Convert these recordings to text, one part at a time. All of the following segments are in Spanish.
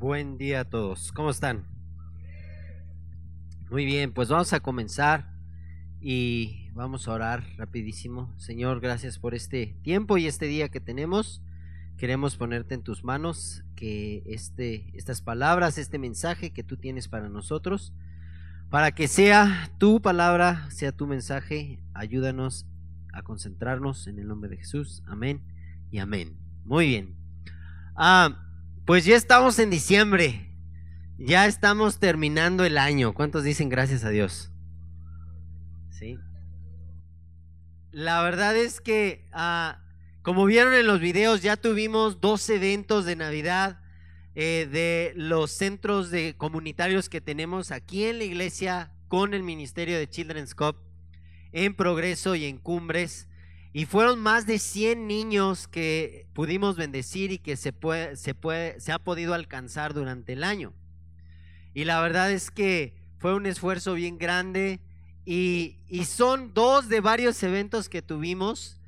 Buen día a todos. ¿Cómo están? Muy bien, pues vamos a comenzar y vamos a orar rapidísimo. Señor, gracias por este tiempo y este día que tenemos. Queremos ponerte en tus manos que este, estas palabras, este mensaje que tú tienes para nosotros, para que sea tu palabra, sea tu mensaje, ayúdanos a concentrarnos en el nombre de Jesús. Amén y amén. Muy bien. Ah, pues ya estamos en diciembre. Ya estamos terminando el año. ¿Cuántos dicen gracias a Dios? Sí. La verdad es que, ah, como vieron en los videos, ya tuvimos dos eventos de Navidad eh, de los centros de comunitarios que tenemos aquí en la iglesia con el Ministerio de Children's Cup en Progreso y en Cumbres. Y fueron más de 100 niños que pudimos bendecir y que se, puede, se, puede, se ha podido alcanzar durante el año. Y la verdad es que fue un esfuerzo bien grande y, son dos de varios eventos que tuvimos.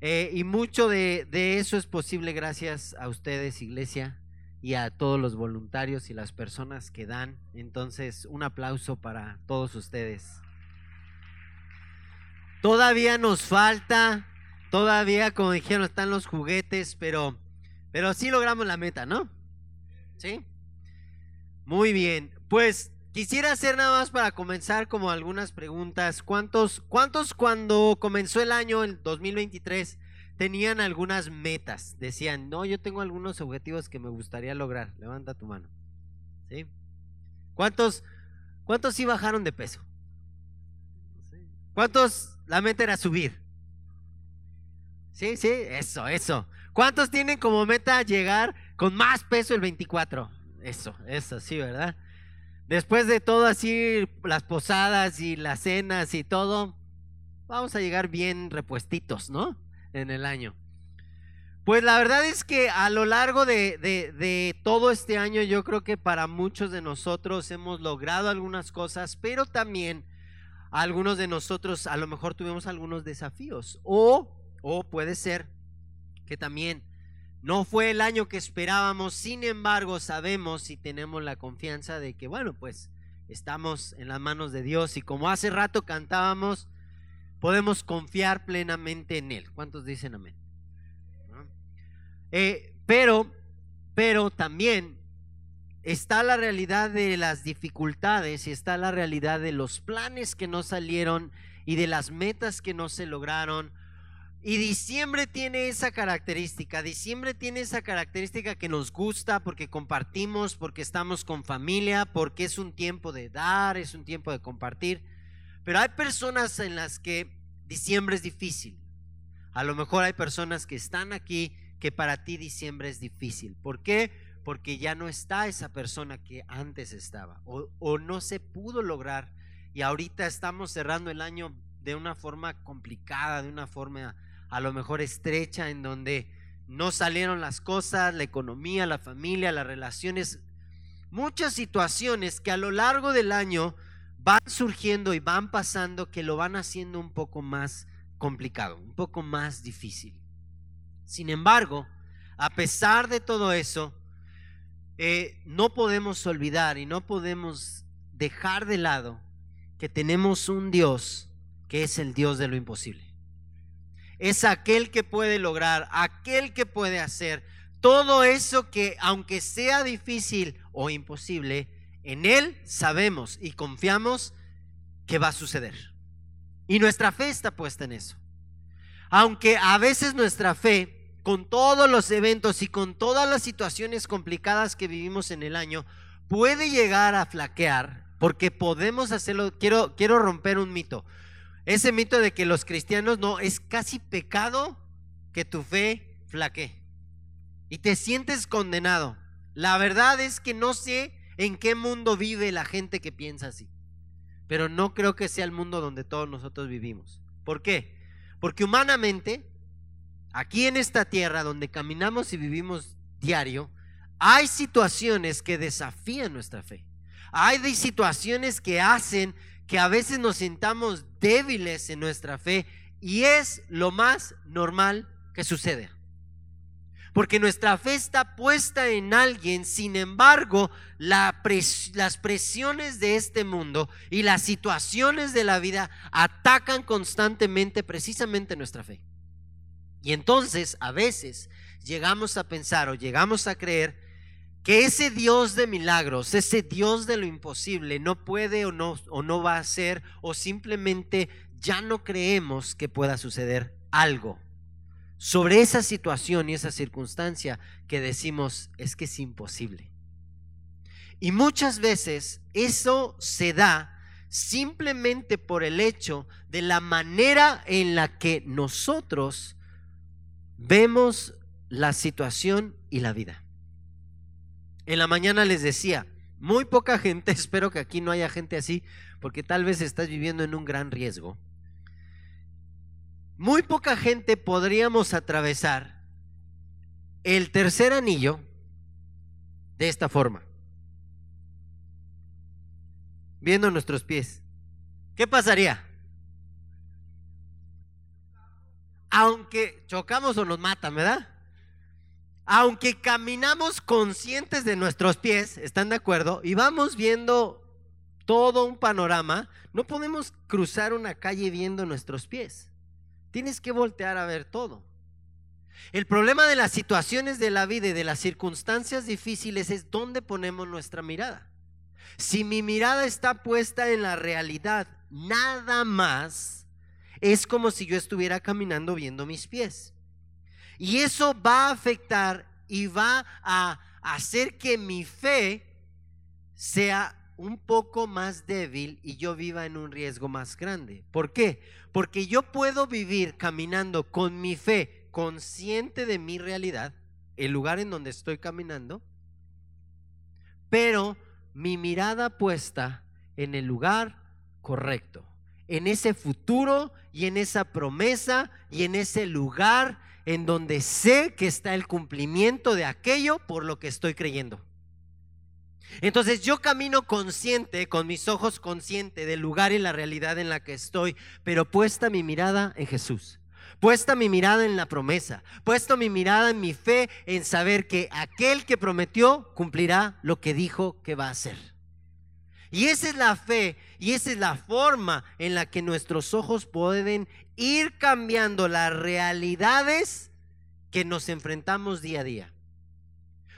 Eh, y mucho de, de eso es posible gracias a ustedes, iglesia, y a todos los voluntarios y las personas que dan. Entonces, un aplauso para todos ustedes. Todavía nos falta, todavía, como dijeron, están los juguetes, pero, pero sí logramos la meta, ¿no? ¿Sí? Muy bien. Pues quisiera hacer nada más para comenzar como algunas preguntas. ¿Cuántos, cuántos cuando comenzó el año, el 2023, tenían algunas metas? Decían, no, yo tengo algunos objetivos que me gustaría lograr. Levanta tu mano. ¿Sí? ¿Cuántos, cuántos sí bajaron de peso? ¿Cuántos la meta era subir. Sí, sí, eso, eso. ¿Cuántos tienen como meta llegar con más peso el 24? Eso, eso, sí, ¿verdad? Después de todo así, las posadas y las cenas y todo, vamos a llegar bien repuestitos, ¿no? En el año. Pues la verdad es que a lo largo de, de, de, todo este año yo creo que para muchos de nosotros hemos logrado algunas cosas, pero también algunos de nosotros a lo mejor tuvimos algunos desafíos. O, o puede ser que también no fue el año que esperábamos, sin embargo sabemos y tenemos la confianza de que, bueno, pues estamos en las manos de Dios y como hace rato cantábamos, podemos confiar plenamente en Él. ¿Cuántos dicen amén? Eh, pero, pero también está la realidad de las dificultades y está la realidad de los planes que no salieron y de las metas que no se lograron. Y diciembre tiene esa característica, diciembre tiene esa característica que nos gusta porque compartimos, porque estamos con familia, porque es un tiempo de dar, es un tiempo de compartir. Pero hay personas en las que diciembre es difícil. A lo mejor hay personas que están aquí que para ti diciembre es difícil. ¿Por qué? Porque ya no está esa persona que antes estaba o, no se pudo lograr y ahorita estamos cerrando el año de una forma complicada, de una forma a lo mejor estrecha, en donde no salieron las cosas, la economía, la familia, las relaciones, muchas situaciones que a lo largo del año van surgiendo y van pasando que lo van haciendo un poco más complicado, un poco más difícil. Sin embargo, a pesar de todo eso, eh, no podemos olvidar y no podemos dejar de lado que tenemos un Dios que es el Dios de lo imposible. Es aquel que puede lograr, aquel que puede hacer todo eso que aunque sea difícil o imposible, en Él sabemos y confiamos que va a suceder. Y nuestra fe está puesta en eso. Aunque a veces nuestra fe con todos los eventos y con todas las situaciones complicadas que vivimos en el año, puede llegar a flaquear, porque podemos hacerlo. Quiero, quiero romper un mito. Ese mito de que los cristianos no, es casi pecado que tu fe flaquee. Y te sientes condenado. La verdad es que no sé en qué mundo vive la gente que piensa así. Pero no creo que sea el mundo donde todos nosotros vivimos. ¿Por qué? Porque humanamente aquí en esta tierra donde caminamos y vivimos diario, hay situaciones que desafían nuestra fe. Hay situaciones que hacen que a veces nos sintamos débiles en nuestra fe y es lo más normal que sucede. Porque nuestra fe está puesta en alguien, sin embargo, las presiones de este mundo y las situaciones de la vida atacan constantemente precisamente nuestra fe. Y entonces, a veces, llegamos a pensar o llegamos a creer que ese Dios de milagros, ese Dios de lo imposible, no puede o no, o no va a ser, o simplemente ya no creemos que pueda suceder algo sobre esa situación y esa circunstancia que decimos es que es imposible. Y muchas veces eso se da simplemente por el hecho de la manera en la que nosotros vemos la situación y la vida. En la mañana les decía, muy poca gente, espero que aquí no haya gente así, porque tal vez estás viviendo en un gran riesgo muy poca gente podríamos atravesar el tercer anillo de esta forma, viendo nuestros pies. ¿Qué pasaría? Aunque chocamos o nos matan, ¿verdad? Aunque caminamos conscientes de nuestros pies, ¿están de acuerdo? Y vamos viendo todo un panorama, no podemos cruzar una calle viendo nuestros pies. Tienes que voltear a ver todo. El problema de las situaciones de la vida y de las circunstancias difíciles es dónde ponemos nuestra mirada. Si mi mirada está puesta en la realidad, nada más es como si yo estuviera caminando viendo mis pies. Y eso va a afectar y va a hacer que mi fe sea un poco más débil y yo viva en un riesgo más grande. ¿Por qué? Porque yo puedo vivir caminando con mi fe consciente de mi realidad, el lugar en donde estoy caminando, pero mi mirada puesta en el lugar correcto, en ese futuro y en esa promesa y en ese lugar en donde sé que está el cumplimiento de aquello por lo que estoy creyendo. Entonces yo camino consciente, con mis ojos consciente del lugar y la realidad en la que estoy, pero puesta mi mirada en Jesús. Puesta mi mirada en la promesa, puesta mi mirada en mi fe, en saber que aquel que prometió cumplirá lo que dijo que va a hacer. Y esa es la fe y esa es la forma en la que nuestros ojos pueden ir cambiando las realidades que nos enfrentamos día a día.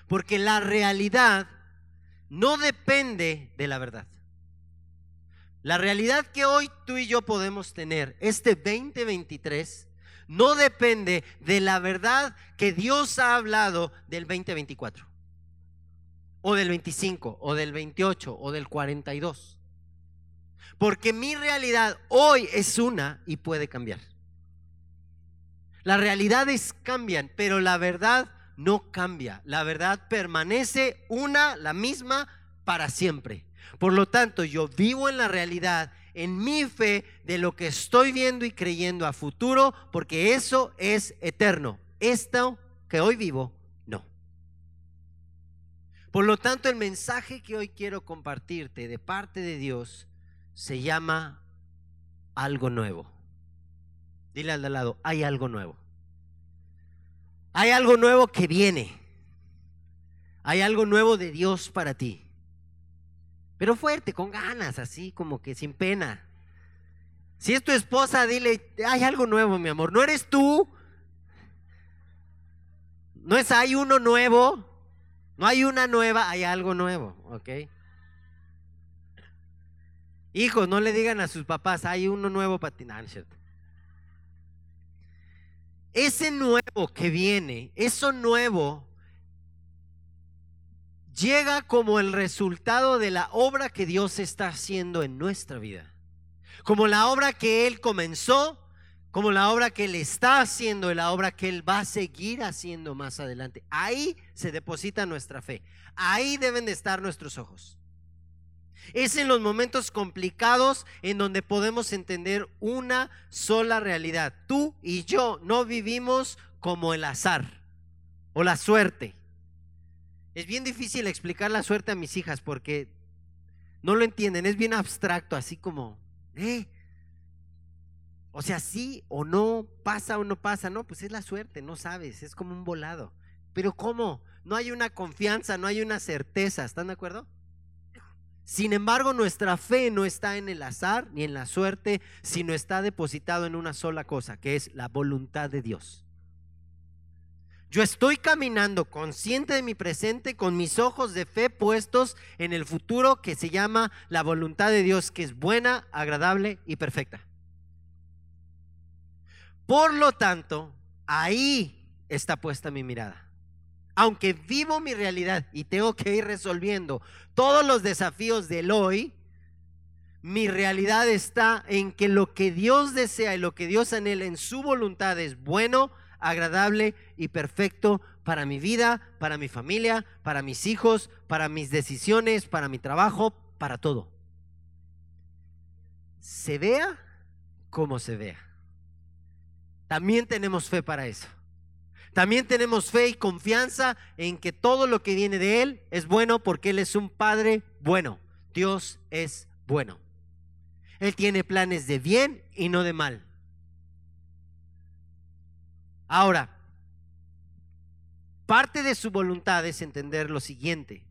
Porque la realidad no depende de la verdad. La realidad que hoy tú y yo podemos tener, este 2023, no depende de la verdad que Dios ha hablado del 2024, o del 25, o del 28, o del 42. Porque mi realidad hoy es una y puede cambiar. Las realidades cambian, pero la verdad no cambia. La verdad permanece una, la misma, para siempre. Por lo tanto, yo vivo en la realidad, en mi fe de lo que estoy viendo y creyendo a futuro, porque eso es eterno. Esto que hoy vivo. Por lo tanto, el mensaje que hoy quiero compartirte de parte de Dios se llama algo nuevo. Dile al de lado, hay algo nuevo. Hay algo nuevo que viene. Hay algo nuevo de Dios para ti. Pero fuerte, con ganas, así como que sin pena. Si es tu esposa, dile, hay algo nuevo, mi amor. No eres tú. No es hay uno nuevo. No hay una nueva, hay algo nuevo, ¿ok? Hijos, no le digan a sus papás, hay uno nuevo para ti. Ese nuevo que viene, eso nuevo, llega como el resultado de la obra que Dios está haciendo en nuestra vida. Como la obra que Él comenzó, como la obra que Él está haciendo y la obra que Él va a seguir haciendo más adelante. Ahí se deposita nuestra fe. Ahí deben de estar nuestros ojos. Es en los momentos complicados en donde podemos entender una sola realidad. Tú y yo no vivimos como el azar o la suerte. Es bien difícil explicar la suerte a mis hijas porque no lo entienden, es bien abstracto, así como, ¿eh? O sea, sí o no, pasa o no pasa, no, pues es la suerte, no sabes, es como un volado. Pero ¿cómo? No hay una confianza, no hay una certeza, ¿están de acuerdo? Sin embargo, nuestra fe no está en el azar ni en la suerte, sino está depositado en una sola cosa, que es la voluntad de Dios. Yo estoy caminando consciente de mi presente con mis ojos de fe puestos en el futuro que se llama la voluntad de Dios, que es buena, agradable y perfecta. Por lo tanto, ahí está puesta mi mirada aunque vivo mi realidad y tengo que ir resolviendo todos los desafíos del hoy, mi realidad está en que lo que Dios desea y lo que Dios anhela en su voluntad es bueno, agradable y perfecto para mi vida, para mi familia, para mis hijos, para mis decisiones, para mi trabajo, para todo. Se vea como se vea. También tenemos fe para eso. También tenemos fe y confianza en que todo lo que viene de Él es bueno porque Él es un Padre bueno. Dios es bueno. Él tiene planes de bien y no de mal. Ahora, parte de su voluntad es entender lo siguiente.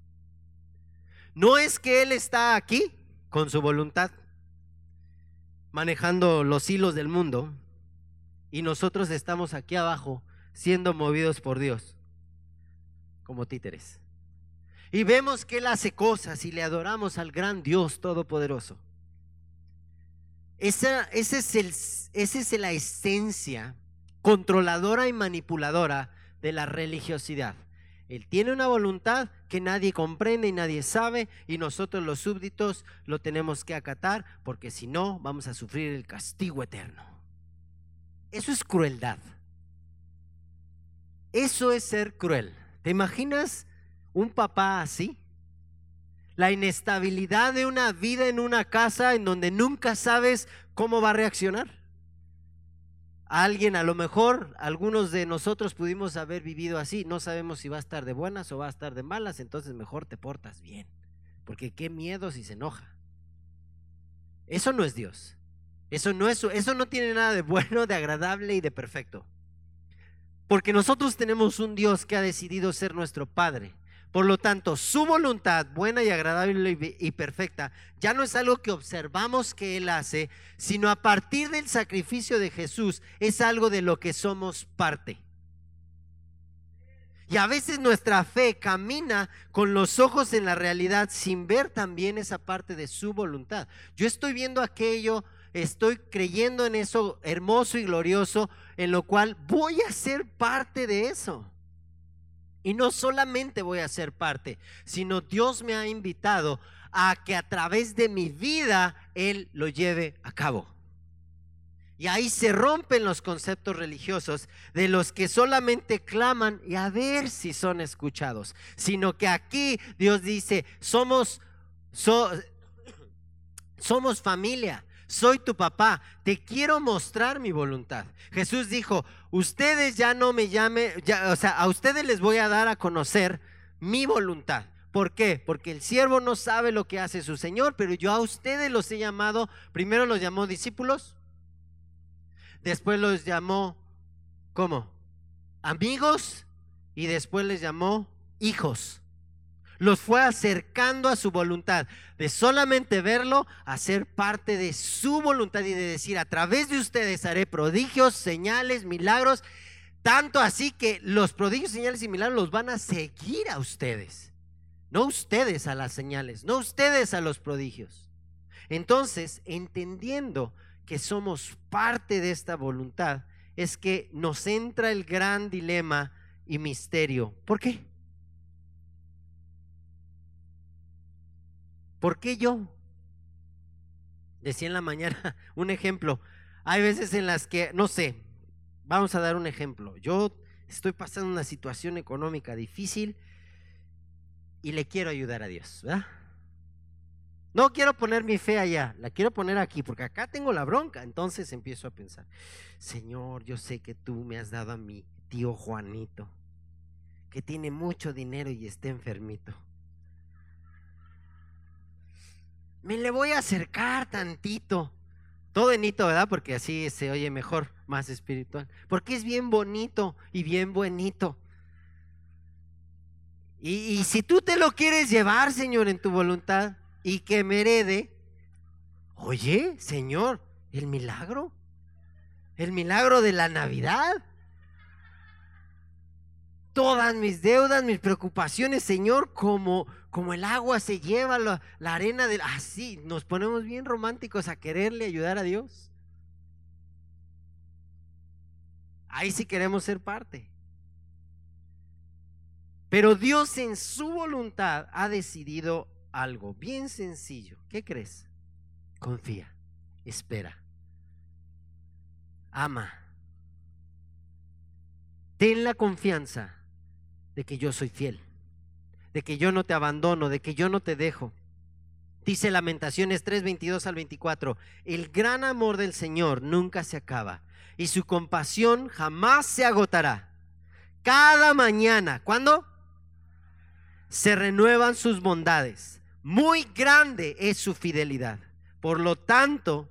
No es que Él está aquí con su voluntad, manejando los hilos del mundo, y nosotros estamos aquí abajo siendo movidos por Dios, como títeres. Y vemos que Él hace cosas y le adoramos al gran Dios Todopoderoso. Esa, esa es la esencia controladora y manipuladora de la religiosidad. Él tiene una voluntad que nadie comprende y nadie sabe y nosotros los súbditos lo tenemos que acatar porque si no vamos a sufrir el castigo eterno. Eso es crueldad. Eso es ser cruel. ¿Te imaginas un papá así? La inestabilidad de una vida en una casa en donde nunca sabes cómo va a reaccionar. alguien, a lo mejor algunos de nosotros pudimos haber vivido así, no sabemos si va a estar de buenas o va a estar de malas, entonces mejor te portas bien, porque qué miedo si se enoja. Eso no es Dios. Eso no es eso no tiene nada de bueno, de agradable y de perfecto. Porque nosotros tenemos un Dios que ha decidido ser nuestro Padre. Por lo tanto, su voluntad buena y agradable y perfecta ya no es algo que observamos que Él hace, sino a partir del sacrificio de Jesús es algo de lo que somos parte. Y a veces nuestra fe camina con los ojos en la realidad sin ver también esa parte de su voluntad. Yo estoy viendo aquello estoy creyendo en eso hermoso y glorioso, en lo cual voy a ser parte de eso. Y no solamente voy a ser parte, sino Dios me ha invitado a que a través de mi vida Él lo lleve a cabo. Y ahí se rompen los conceptos religiosos de los que solamente claman y a ver si son escuchados, sino que aquí Dios dice, somos, somos familia, soy tu papá, te quiero mostrar mi voluntad. Jesús dijo, ustedes ya no me llamen, o sea, a ustedes les voy a dar a conocer mi voluntad. ¿Por qué? Porque el siervo no sabe lo que hace su Señor, pero yo a ustedes los he llamado, primero los llamó discípulos, después los llamó, ¿cómo? Amigos y después les llamó hijos los fue acercando a su voluntad, de solamente verlo a ser parte de su voluntad y de decir, a través de ustedes haré prodigios, señales, milagros, tanto así que los prodigios, señales y milagros los van a seguir a ustedes, no ustedes a las señales, no ustedes a los prodigios. Entonces, entendiendo que somos parte de esta voluntad, es que nos entra el gran dilema y misterio. ¿Por qué? ¿Por qué yo? Decía en la mañana un ejemplo. Hay veces en las que, no sé, vamos a dar un ejemplo. Yo estoy pasando una situación económica difícil y le quiero ayudar a Dios, ¿verdad? No quiero poner mi fe allá, la quiero poner aquí, porque acá tengo la bronca. Entonces empiezo a pensar, Señor, yo sé que tú me has dado a mi tío Juanito, que tiene mucho dinero y está enfermito. Me le voy a acercar tantito. Todo bonito, ¿verdad? Porque así se oye mejor, más espiritual. Porque es bien bonito y bien bonito. Y, si tú te lo quieres llevar, Señor, en tu voluntad y que me herede, oye, Señor, el milagro, el milagro de la Navidad. Todas mis deudas, mis preocupaciones, Señor, como, como el agua se lleva la, la arena del... Así, nos ponemos bien románticos a quererle ayudar a Dios. Ahí sí queremos ser parte. Pero Dios en su voluntad ha decidido algo bien sencillo. ¿Qué crees? Confía, espera, ama. Ten la confianza de que yo soy fiel, de que yo no te abandono, de que yo no te dejo. Dice Lamentaciones 3, 22 al 24, el gran amor del Señor nunca se acaba y su compasión jamás se agotará. Cada mañana, ¿cuándo? se renuevan sus bondades. Muy grande es su fidelidad. Por lo tanto,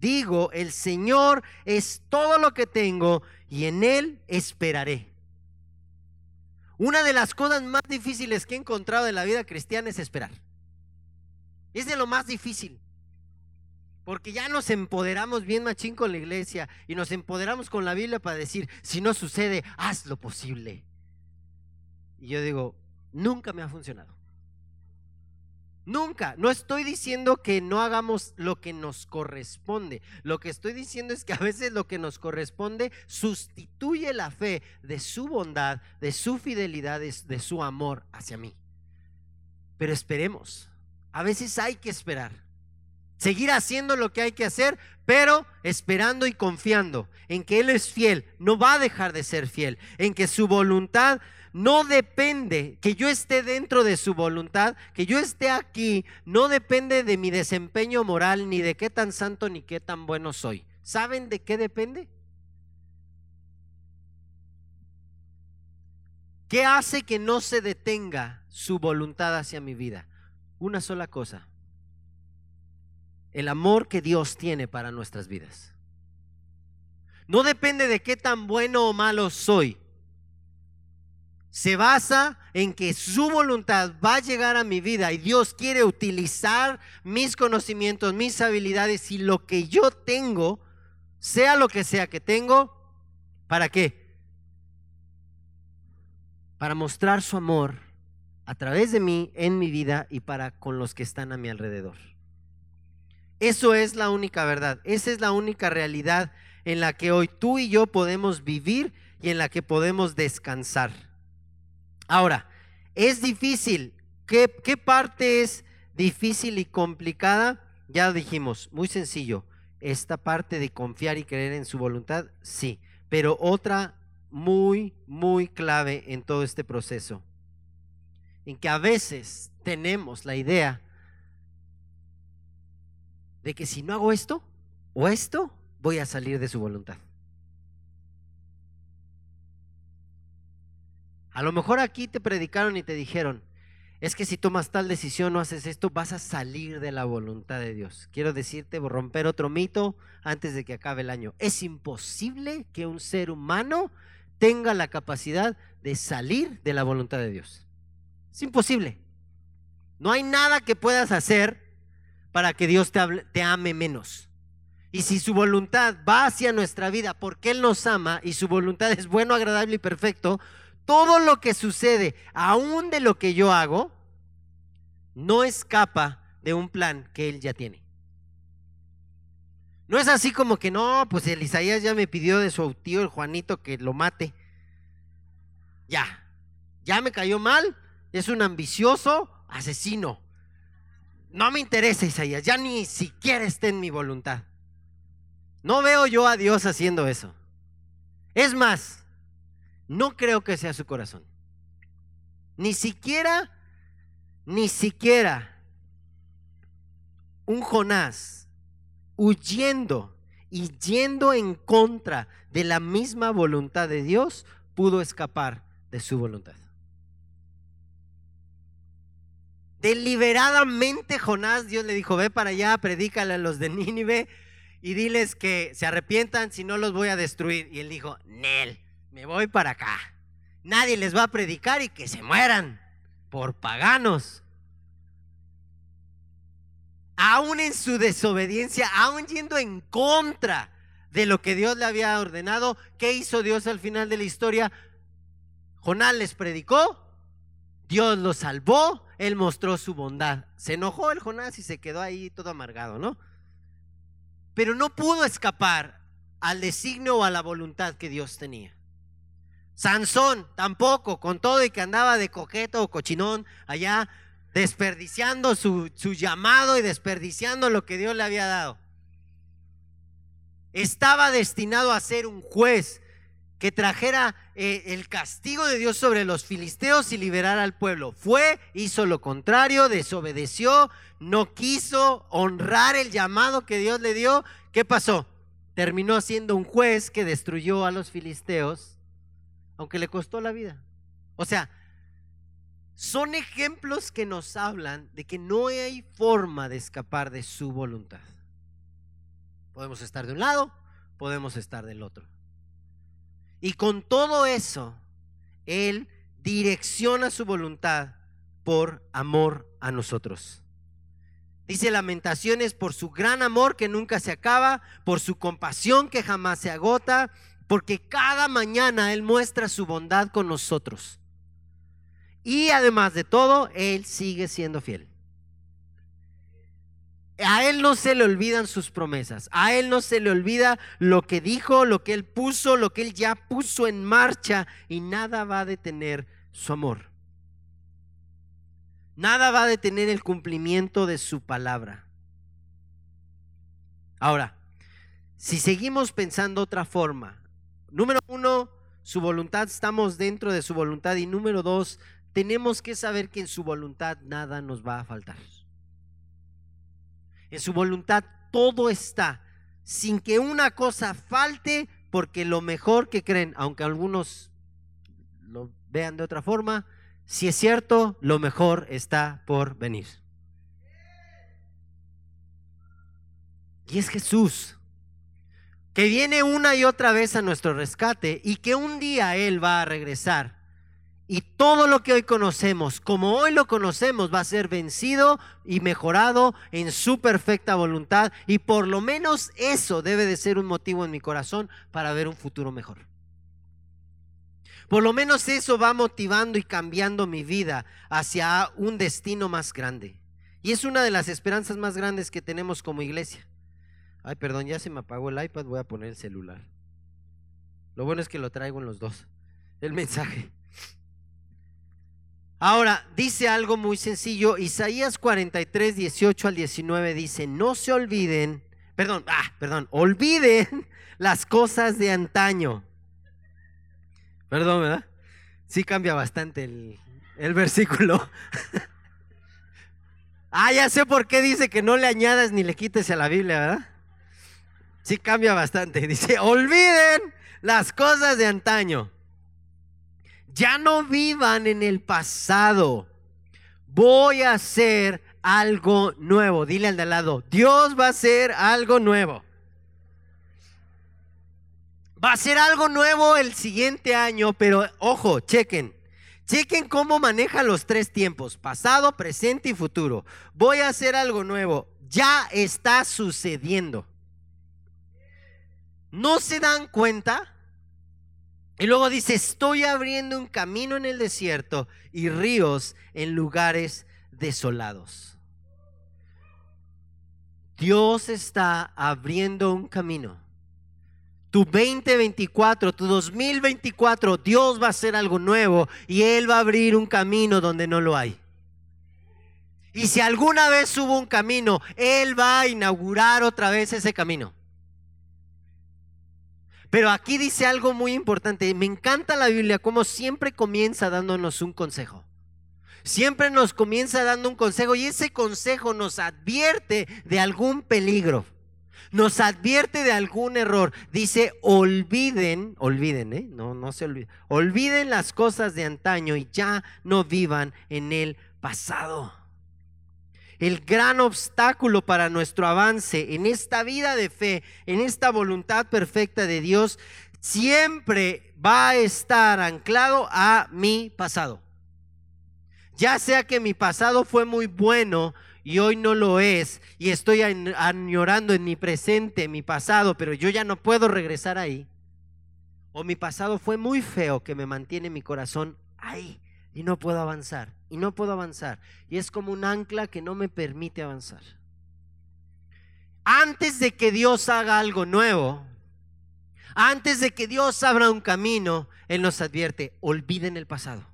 digo, el Señor es todo lo que tengo y en Él esperaré. Una de las cosas más difíciles que he encontrado en la vida cristiana es esperar. Es de lo más difícil. Porque ya nos empoderamos bien machín con la iglesia y nos empoderamos con la Biblia para decir, si no sucede, haz lo posible. Y yo digo, Nunca me ha funcionado. Nunca. No estoy diciendo que no hagamos lo que nos corresponde. Lo que estoy diciendo es que a veces lo que nos corresponde sustituye la fe de su bondad, de su fidelidad, de, su amor hacia mí. Pero esperemos. A veces hay que esperar. Seguir haciendo lo que hay que hacer, pero esperando y confiando en que Él es fiel. No va a dejar de ser fiel. En que su voluntad no depende, que yo esté dentro de su voluntad, que yo esté aquí, no depende de mi desempeño moral, ni de qué tan santo ni qué tan bueno soy. ¿Saben de qué depende? ¿Qué hace que no se detenga su voluntad hacia mi vida? Una sola cosa. El amor que Dios tiene para nuestras vidas. No depende de qué tan bueno o malo soy se basa en que su voluntad va a llegar a mi vida y Dios quiere utilizar mis conocimientos, mis habilidades y lo que yo tengo, sea lo que sea que tengo, ¿para qué? Para mostrar su amor a través de mí, en mi vida y para con los que están a mi alrededor. Eso es la única verdad, esa es la única realidad en la que hoy tú y yo podemos vivir y en la que podemos descansar. Ahora, es difícil. ¿Qué, parte es difícil y complicada? Ya dijimos, muy sencillo. Esta parte de confiar y creer en su voluntad, sí. Pero otra muy, muy clave en todo este proceso. En que a veces tenemos la idea de que si no hago esto o esto, voy a salir de su voluntad. A lo mejor aquí te predicaron y te dijeron, es que si tomas tal decisión o haces esto, vas a salir de la voluntad de Dios. Quiero decirte, romper otro mito antes de que acabe el año. Es imposible que un ser humano tenga la capacidad de salir de la voluntad de Dios. Es imposible. No hay nada que puedas hacer para que Dios te, te ame menos. Y si su voluntad va hacia nuestra vida porque Él nos ama y su voluntad es bueno, agradable y perfecto, todo lo que sucede, aún de lo que yo hago, no escapa de un plan que él ya tiene. No es así como que no, pues el Isaías ya me pidió de su tío el Juanito que lo mate. Ya, ya me cayó mal, es un ambicioso asesino. No me interesa Isaías, ya ni siquiera está en mi voluntad. No veo yo a Dios haciendo eso. Es más, no creo que sea su corazón. Ni siquiera, ni siquiera un Jonás huyendo y yendo en contra de la misma voluntad de Dios pudo escapar de su voluntad. Deliberadamente Jonás, Dios le dijo, ve para allá, predícale a los de Nínive y diles que se arrepientan, si no los voy a destruir. Y él dijo, Nel, me voy para acá. Nadie les va a predicar y que se mueran. por paganos. Aún en su desobediencia, aún yendo en contra de lo que Dios le había ordenado, ¿qué hizo Dios al final de la historia? Jonás les predicó, Dios los salvó, él mostró su bondad. Se enojó el Jonás y se quedó ahí todo amargado, ¿no? Pero no pudo escapar al designio o a la voluntad que Dios tenía. Sansón tampoco, con todo y que andaba de coqueto o cochinón allá, desperdiciando su, su llamado y desperdiciando lo que Dios le había dado. Estaba destinado a ser un juez que trajera eh, el castigo de Dios sobre los filisteos y liberar al pueblo. Fue, hizo lo contrario, desobedeció, no quiso honrar el llamado que Dios le dio. ¿Qué pasó? Terminó siendo un juez que destruyó a los filisteos, aunque le costó la vida. O sea, son ejemplos que nos hablan de que no hay forma de escapar de su voluntad. Podemos estar de un lado, podemos estar del otro. Y con todo eso, Él direcciona su voluntad por amor a nosotros. Dice lamentaciones por su gran amor que nunca se acaba, por su compasión que jamás se agota, porque cada mañana Él muestra su bondad con nosotros. Y además de todo, Él sigue siendo fiel. A Él no se le olvidan sus promesas. A Él no se le olvida lo que dijo, lo que Él puso, lo que Él ya puso en marcha. Y nada va a detener su amor. Nada va a detener el cumplimiento de su palabra. Ahora, si seguimos pensando otra forma, número uno, su voluntad, estamos dentro de su voluntad. Y número dos, tenemos que saber que en su voluntad nada nos va a faltar. En su voluntad todo está, sin que una cosa falte, porque lo mejor que creen, aunque algunos lo vean de otra forma, si es cierto, lo mejor está por venir. Y es Jesús, que viene una y otra vez a nuestro rescate y que un día Él va a regresar y todo lo que hoy conocemos, como hoy lo conocemos, va a ser vencido y mejorado en su perfecta voluntad. Y por lo menos eso debe de ser un motivo en mi corazón para ver un futuro mejor. Por lo menos eso va motivando y cambiando mi vida hacia un destino más grande. Y es una de las esperanzas más grandes que tenemos como iglesia. Ay, perdón, ya se me apagó el iPad, voy a poner el celular. Lo bueno es que lo traigo en los dos. El mensaje. Ahora, dice algo muy sencillo. Isaías 43, 18 al 19 dice, no se olviden, perdón, ah, perdón, olviden las cosas de antaño. Perdón, ¿verdad? Sí cambia bastante el, el versículo. ah, ya sé por qué dice que no le añadas ni le quites a la Biblia, ¿verdad? Sí cambia bastante. Dice, olviden las cosas de antaño. Ya no vivan en el pasado. Voy a hacer algo nuevo. Dile al de al lado, Dios va a hacer algo nuevo. Va a ser algo nuevo el siguiente año, pero ojo, chequen. Chequen cómo maneja los tres tiempos, pasado, presente y futuro. Voy a hacer algo nuevo. Ya está sucediendo. ¿No se dan cuenta? Y luego dice, estoy abriendo un camino en el desierto y ríos en lugares desolados. Dios está abriendo un camino. Tu 2024, tu 2024, Dios va a hacer algo nuevo y Él va a abrir un camino donde no lo hay. Y si alguna vez hubo un camino, Él va a inaugurar otra vez ese camino. Pero aquí dice algo muy importante. Me encanta la Biblia como siempre comienza dándonos un consejo. Siempre nos comienza dando un consejo y ese consejo nos advierte de algún peligro. Nos advierte de algún error. Dice, olviden, olviden, ¿eh? no, no se olviden. Olviden las cosas de antaño y ya no vivan en el pasado el gran obstáculo para nuestro avance en esta vida de fe, en esta voluntad perfecta de Dios, siempre va a estar anclado a mi pasado. Ya sea que mi pasado fue muy bueno y hoy no lo es, y estoy añorando en mi presente mi pasado, pero yo ya no puedo regresar ahí. O mi pasado fue muy feo que me mantiene mi corazón ahí y no puedo avanzar, y no puedo avanzar. Y es como un ancla que no me permite avanzar. Antes de que Dios haga algo nuevo, antes de que Dios abra un camino, Él nos advierte, olviden el pasado.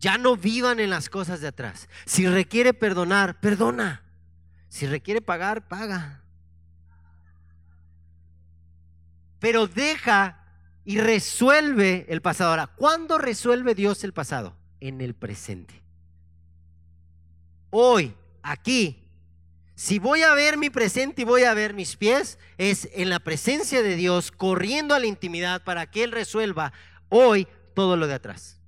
Ya no vivan en las cosas de atrás. Si requiere perdonar, perdona. Si requiere pagar, paga. Pero deja y resuelve el pasado. Ahora, ¿cuándo resuelve Dios el pasado? En el presente. Hoy, aquí, si voy a ver mi presente y voy a ver mis pies, es en la presencia de Dios, corriendo a la intimidad para que Él resuelva hoy todo lo de atrás.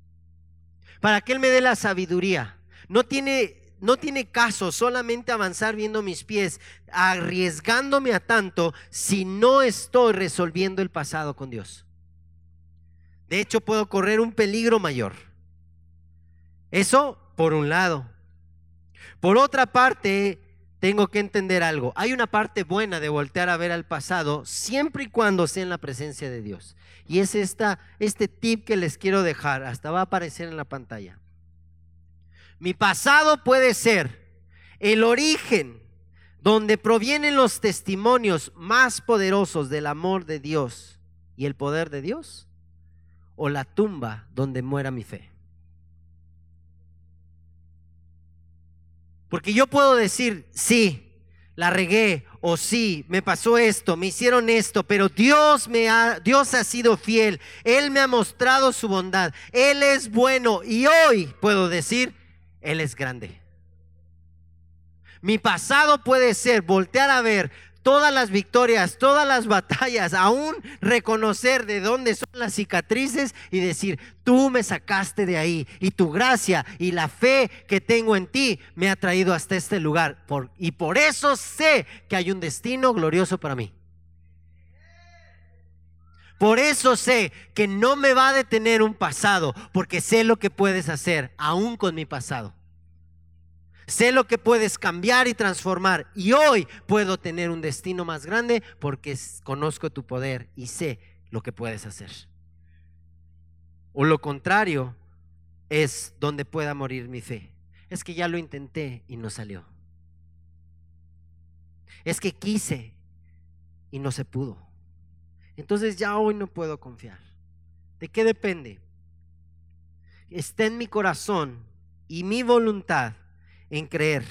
Para que Él me dé la sabiduría. No tiene, no tiene caso solamente avanzar viendo mis pies, arriesgándome a tanto si no estoy resolviendo el pasado con Dios. De hecho, puedo correr un peligro mayor. Eso por un lado. Por otra parte, tengo que entender algo. Hay una parte buena de voltear a ver al pasado siempre y cuando sea en la presencia de Dios. Y es esta, este tip que les quiero dejar. Hasta va a aparecer en la pantalla. Mi pasado puede ser el origen donde provienen los testimonios más poderosos del amor de Dios y el poder de Dios o la tumba donde muera mi fe. Porque yo puedo decir, sí, la regué, o sí, me pasó esto, me hicieron esto, pero Dios me ha, Dios ha sido fiel, Él me ha mostrado su bondad, Él es bueno y hoy puedo decir, Él es grande. Mi pasado puede ser voltear a ver todas las victorias, todas las batallas, aún reconocer de dónde son las cicatrices y decir, tú me sacaste de ahí y tu gracia y la fe que tengo en ti me ha traído hasta este lugar. y por eso sé que hay un destino glorioso para mí. Por eso sé que no me va a detener un pasado, porque sé lo que puedes hacer aún con mi pasado. Sé lo que puedes cambiar y transformar. Y hoy puedo tener un destino más grande porque conozco tu poder y sé lo que puedes hacer. O lo contrario es donde pueda morir mi fe. Es que ya lo intenté y no salió. Es que quise y no se pudo. Entonces ya hoy no puedo confiar. ¿De qué depende? Está en mi corazón y mi voluntad en creer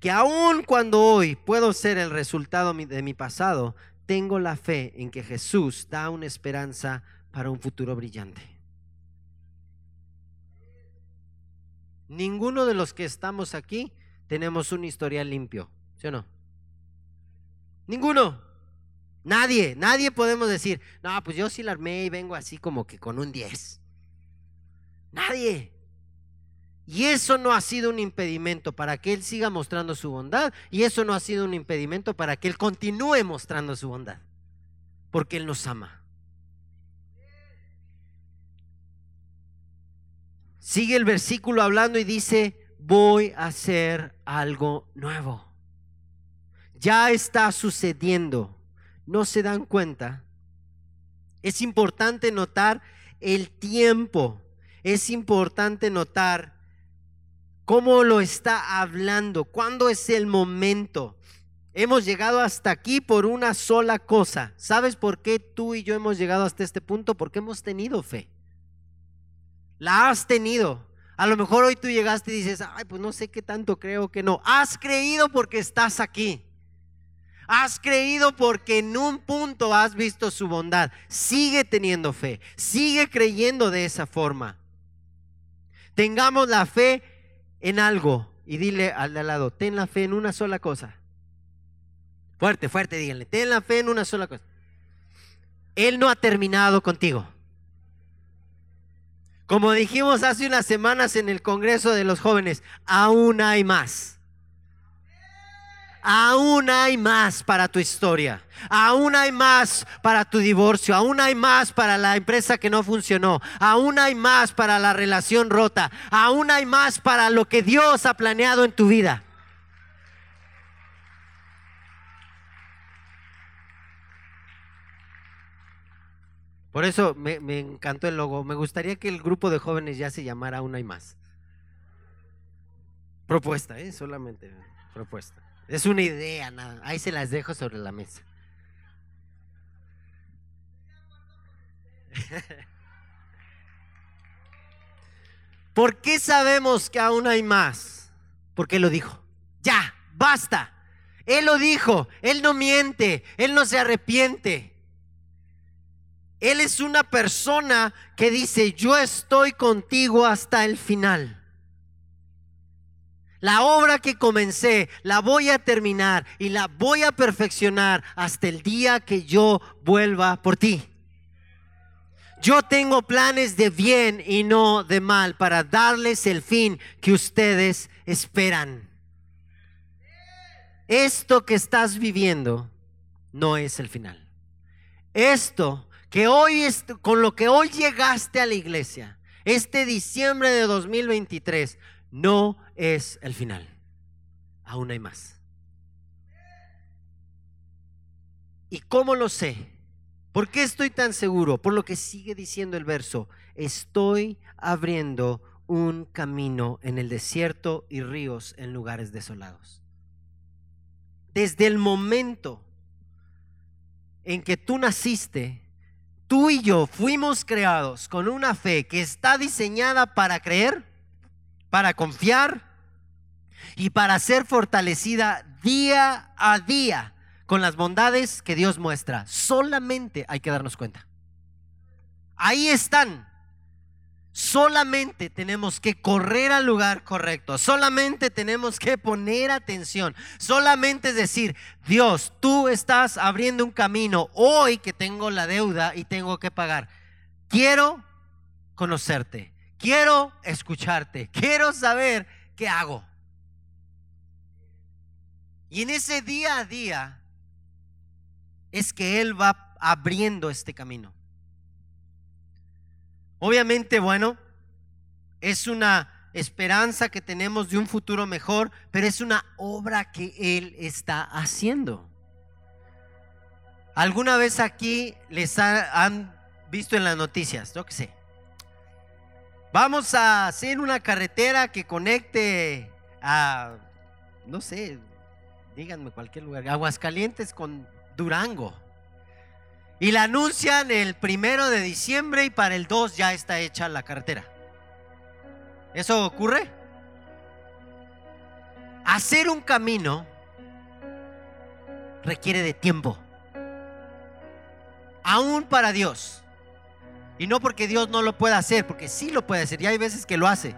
que aun cuando hoy puedo ser el resultado de mi pasado, tengo la fe en que Jesús da una esperanza para un futuro brillante. Ninguno de los que estamos aquí tenemos un historial limpio, ¿sí o no? Ninguno. Nadie, nadie podemos decir, no, pues yo sí la armé y vengo así como que con un 10. Nadie. Y eso no ha sido un impedimento para que Él siga mostrando su bondad. Y eso no ha sido un impedimento para que Él continúe mostrando su bondad. Porque Él nos ama. Sigue el versículo hablando y dice, voy a hacer algo nuevo. Ya está sucediendo. ¿No se dan cuenta? Es importante notar el tiempo. Es importante notar ¿Cómo lo está hablando? ¿Cuándo es el momento? Hemos llegado hasta aquí por una sola cosa. ¿Sabes por qué tú y yo hemos llegado hasta este punto? Porque hemos tenido fe. La has tenido. A lo mejor hoy tú llegaste y dices, ay, pues no sé qué tanto creo que no. Has creído porque estás aquí. Has creído porque en un punto has visto su bondad. Sigue teniendo fe. Sigue creyendo de esa forma. Tengamos la fe en algo y dile al de al lado, ten la fe en una sola cosa. Fuerte, fuerte, díganle, ten la fe en una sola cosa. Él no ha terminado contigo. Como dijimos hace unas semanas en el Congreso de los Jóvenes, aún hay más. Aún hay más para tu historia. Aún hay más para tu divorcio, aún hay más para la empresa que no funcionó, aún hay más para la relación rota, aún hay más para lo que Dios ha planeado en tu vida. Por eso me, encantó el logo. Me gustaría que el grupo de jóvenes ya se llamara Aún hay más. Propuesta, ¿eh? solamente propuesta. Es una idea, nada. Ahí se las dejo sobre la mesa. ¿Por qué sabemos que aún hay más? Porque Él lo dijo. Ya, basta. Él lo dijo. Él no miente. Él no se arrepiente. Él es una persona que dice, yo estoy contigo hasta el final. La obra que comencé la voy a terminar y la voy a perfeccionar hasta el día que yo vuelva por ti. Yo tengo planes de bien y no de mal para darles el fin que ustedes esperan. Esto que estás viviendo no es el final. Esto que hoy, con lo que hoy llegaste a la iglesia, este diciembre de 2023, no es el final. Aún hay más. ¿Y cómo lo sé? ¿Por qué estoy tan seguro? Por lo que sigue diciendo el verso. Estoy abriendo un camino en el desierto y ríos en lugares desolados. Desde el momento en que tú naciste, tú y yo fuimos creados con una fe que está diseñada para creer, para confiar y para ser fortalecida día a día con las bondades que Dios muestra. Solamente hay que darnos cuenta. Ahí están. Solamente tenemos que correr al lugar correcto. Solamente tenemos que poner atención. Solamente es decir, Dios, tú estás abriendo un camino hoy que tengo la deuda y tengo que pagar. Quiero conocerte. Quiero escucharte. Quiero saber qué hago. Y en ese día a día es que Él va abriendo este camino. Obviamente, bueno, es una esperanza que tenemos de un futuro mejor, pero es una obra que Él está haciendo. ¿Alguna vez aquí les han visto en las noticias? Yo que sé. Vamos a hacer una carretera que conecte a, no sé, díganme cualquier lugar, Aguascalientes con Durango. Y la anuncian el primero de diciembre y para el 2 ya está hecha la carretera. ¿Eso ocurre? Hacer un camino requiere de tiempo. Aún para Dios. Y no porque Dios no lo pueda hacer, porque sí lo puede hacer. Y hay veces que lo hace.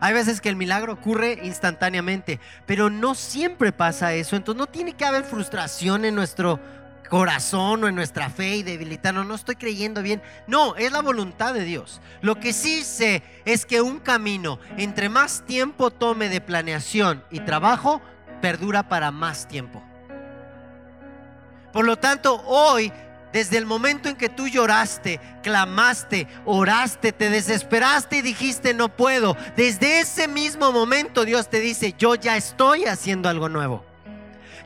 Hay veces que el milagro ocurre instantáneamente, pero no siempre pasa eso. Entonces no tiene que haber frustración en nuestro corazón o en nuestra fe y debilitarnos. No estoy creyendo bien. No, es la voluntad de Dios. Lo que sí sé es que un camino, entre más tiempo tome de planeación y trabajo, perdura para más tiempo. Por lo tanto, hoy desde el momento en que tú lloraste, clamaste, oraste, te desesperaste y dijiste no puedo, desde ese mismo momento Dios te dice, yo ya estoy haciendo algo nuevo.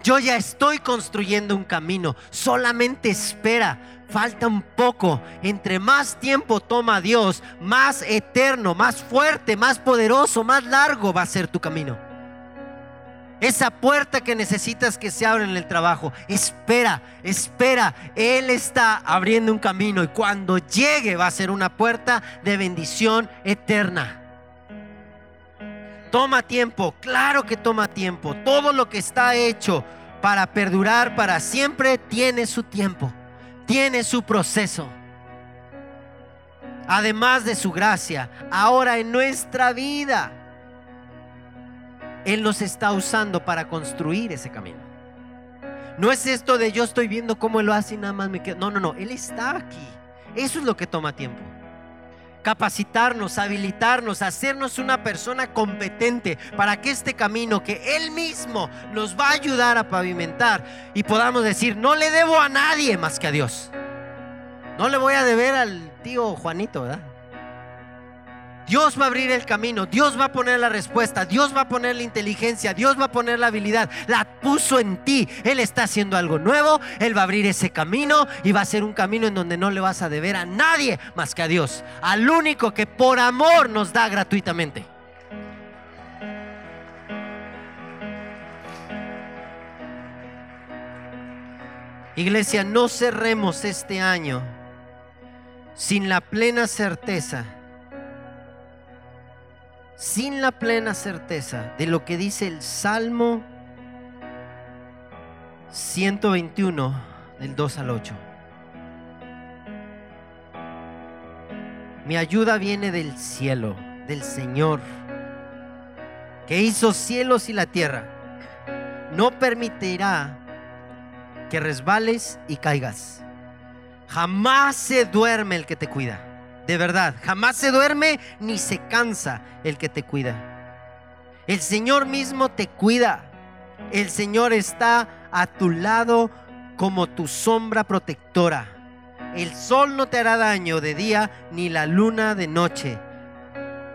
Yo ya estoy construyendo un camino. Solamente espera. Falta un poco. Entre más tiempo toma Dios, más eterno, más fuerte, más poderoso, más largo va a ser tu camino. Esa puerta que necesitas que se abra en el trabajo. Espera, espera. Él está abriendo un camino y cuando llegue va a ser una puerta de bendición eterna. Toma tiempo, claro que toma tiempo. Todo lo que está hecho para perdurar para siempre tiene su tiempo, tiene su proceso. Además de su gracia, ahora en nuestra vida él nos está usando para construir ese camino. No es esto de yo estoy viendo cómo lo hace y nada más me quedo. No, no, no. Él está aquí. Eso es lo que toma tiempo. capacitarnos, habilitarnos, hacernos una persona competente para que este camino que Él mismo nos va a ayudar a pavimentar y podamos decir, no le debo a nadie más que a Dios. No le voy a deber al tío Juanito, ¿verdad? Dios va a abrir el camino, Dios va a poner la respuesta, Dios va a poner la inteligencia, Dios va a poner la habilidad. La puso en ti. Él está haciendo algo nuevo, Él va a abrir ese camino y va a ser un camino en donde no le vas a deber a nadie más que a Dios, al único que por amor nos da gratuitamente. Iglesia, no cerremos este año sin la plena certeza sin la plena certeza de lo que dice el Salmo 121 del 2 al 8. Mi ayuda viene del cielo, del Señor, que hizo cielos y la tierra. No permitirá que resbales y caigas. Jamás se duerme el que te cuida de verdad. Jamás se duerme ni se cansa el que te cuida. El Señor mismo te cuida. El Señor está a tu lado como tu sombra protectora. El sol no te hará daño de día ni la luna de noche.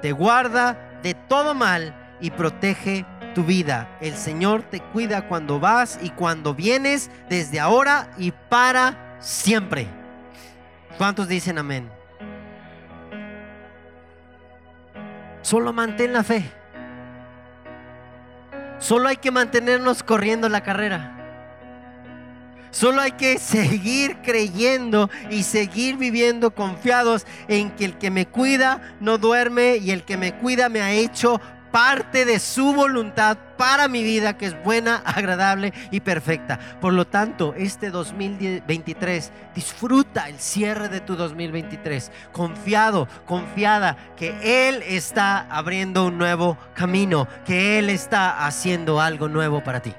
Te guarda de todo mal y protege tu vida. El Señor te cuida cuando vas y cuando vienes, desde ahora y para siempre. ¿Cuántos dicen amén? Solo mantén la fe. Solo hay que mantenernos corriendo la carrera. Solo hay que seguir creyendo y seguir viviendo confiados en que el que me cuida no duerme y el que me cuida me ha hecho parte de su voluntad para mi vida que es buena, agradable y perfecta. Por lo tanto, este 2023, disfruta el cierre de tu 2023, confiado, confiada que Él está abriendo un nuevo camino, que Él está haciendo algo nuevo para ti.